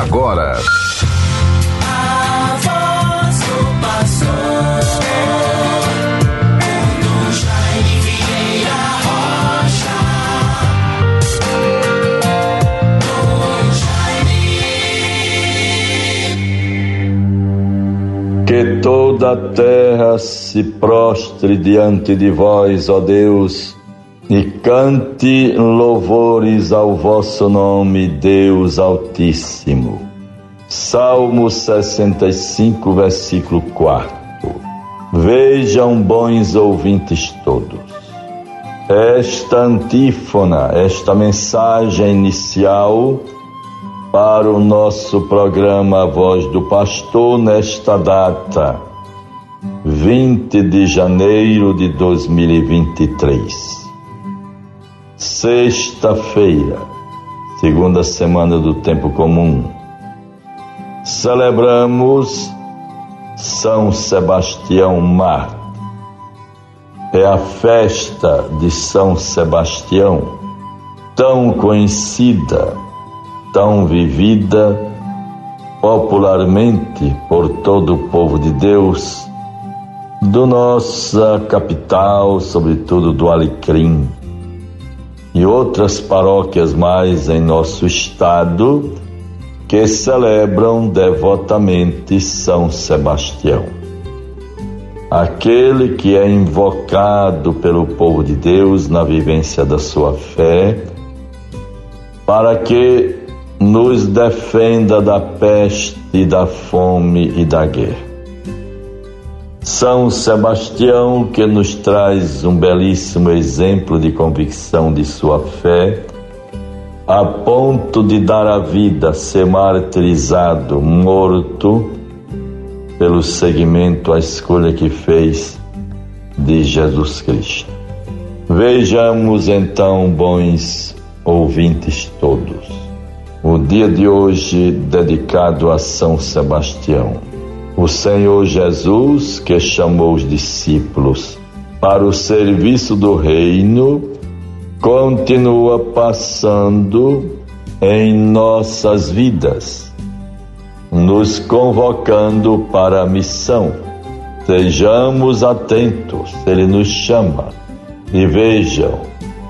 agora. Que toda a terra se prostre diante de vós, ó Deus, e cante louvores ao vosso nome, Deus Altíssimo. Salmo 65, versículo 4. Vejam, bons ouvintes todos, esta antífona, esta mensagem inicial para o nosso programa Voz do Pastor nesta data, 20 de janeiro de 2023. Sexta-feira, segunda semana do tempo comum. Celebramos São Sebastião Mártir. É a festa de São Sebastião, tão conhecida tão vivida popularmente por todo o povo de Deus, do nossa capital, sobretudo do Alecrim, e outras paróquias mais em nosso estado que celebram devotamente São Sebastião. Aquele que é invocado pelo povo de Deus na vivência da sua fé, para que nos defenda da peste, da fome e da guerra. São Sebastião, que nos traz um belíssimo exemplo de convicção de sua fé, a ponto de dar a vida, ser martirizado, morto, pelo seguimento à escolha que fez de Jesus Cristo. Vejamos então, bons ouvintes todos o dia de hoje dedicado a São Sebastião. O Senhor Jesus, que chamou os discípulos para o serviço do reino, continua passando em nossas vidas, nos convocando para a missão. Sejamos atentos, Ele nos chama. E vejam,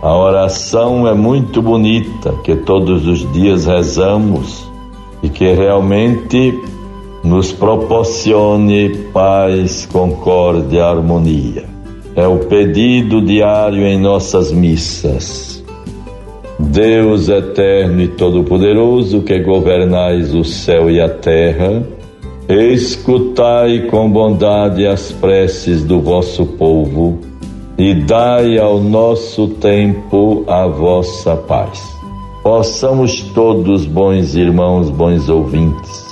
a oração é muito bonita, que todos os dias rezamos e que realmente nos proporcione paz, concórdia, harmonia. É o pedido diário em nossas missas. Deus eterno e todo-poderoso, que governais o céu e a terra, escutai com bondade as preces do vosso povo e dai ao nosso tempo a vossa paz. Possamos todos, bons irmãos, bons ouvintes,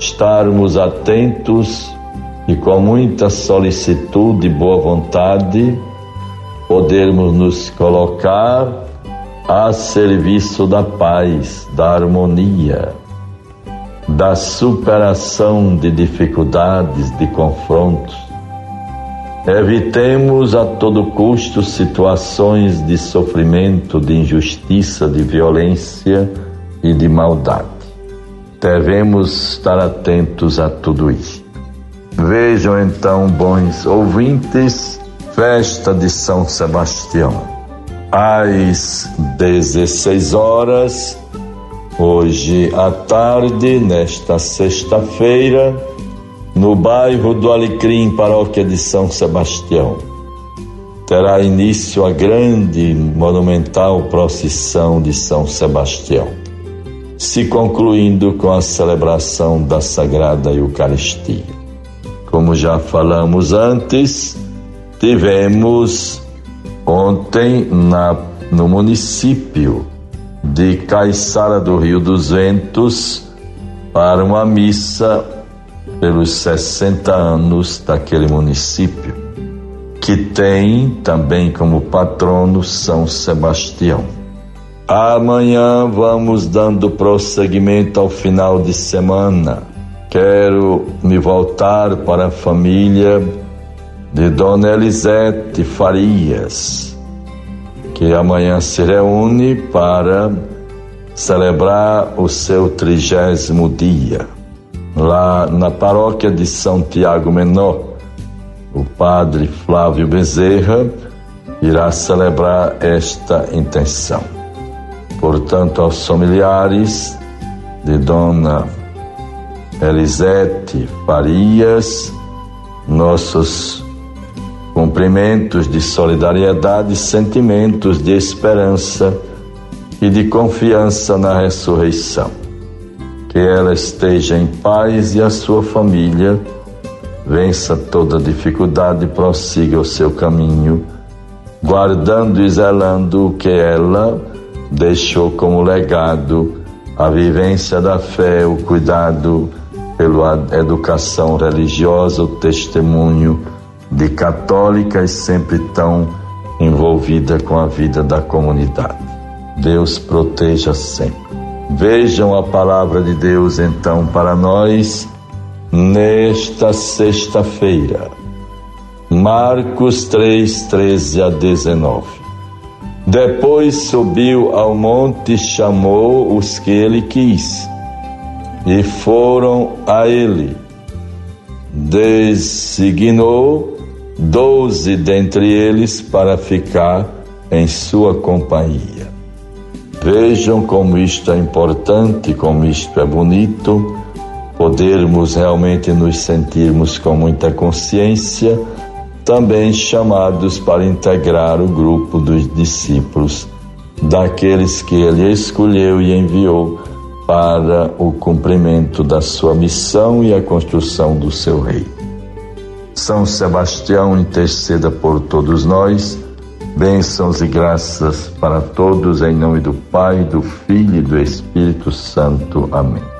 estarmos atentos e com muita solicitude e boa vontade podermos nos colocar a serviço da paz, da harmonia, da superação de dificuldades, de confrontos, Evitemos a todo custo situações de sofrimento, de injustiça, de violência e de maldade. Devemos estar atentos a tudo isso. Vejam então, bons ouvintes, festa de São Sebastião. Às 16 horas, hoje à tarde, nesta sexta-feira, no bairro do Alecrim, paróquia de São Sebastião. Terá início a grande monumental procissão de São Sebastião, se concluindo com a celebração da Sagrada Eucaristia. Como já falamos antes, tivemos ontem na, no município de Caiçara do Rio dos Ventos para uma missa pelos 60 anos daquele município, que tem também como patrono São Sebastião. Amanhã vamos dando prosseguimento ao final de semana. Quero me voltar para a família de Dona Elisete Farias, que amanhã se reúne para celebrar o seu trigésimo dia. Lá na paróquia de São Tiago Menor, o padre Flávio Bezerra irá celebrar esta intenção. Portanto, aos familiares de Dona Elisete Farias, nossos cumprimentos de solidariedade, sentimentos de esperança e de confiança na ressurreição. Que ela esteja em paz e a sua família vença toda dificuldade e prossiga o seu caminho, guardando e zelando o que ela deixou como legado, a vivência da fé, o cuidado pela educação religiosa, o testemunho de católicas sempre tão envolvida com a vida da comunidade. Deus proteja sempre. Vejam a palavra de Deus então para nós nesta sexta-feira. Marcos 3, 13 a 19. Depois subiu ao monte e chamou os que ele quis, e foram a ele. Designou doze dentre eles para ficar em sua companhia. Vejam como isto é importante, como isto é bonito, podermos realmente nos sentirmos com muita consciência, também chamados para integrar o grupo dos discípulos, daqueles que ele escolheu e enviou para o cumprimento da sua missão e a construção do seu reino. São Sebastião interceda por todos nós Bênçãos e graças para todos em nome do Pai, do Filho e do Espírito Santo. Amém.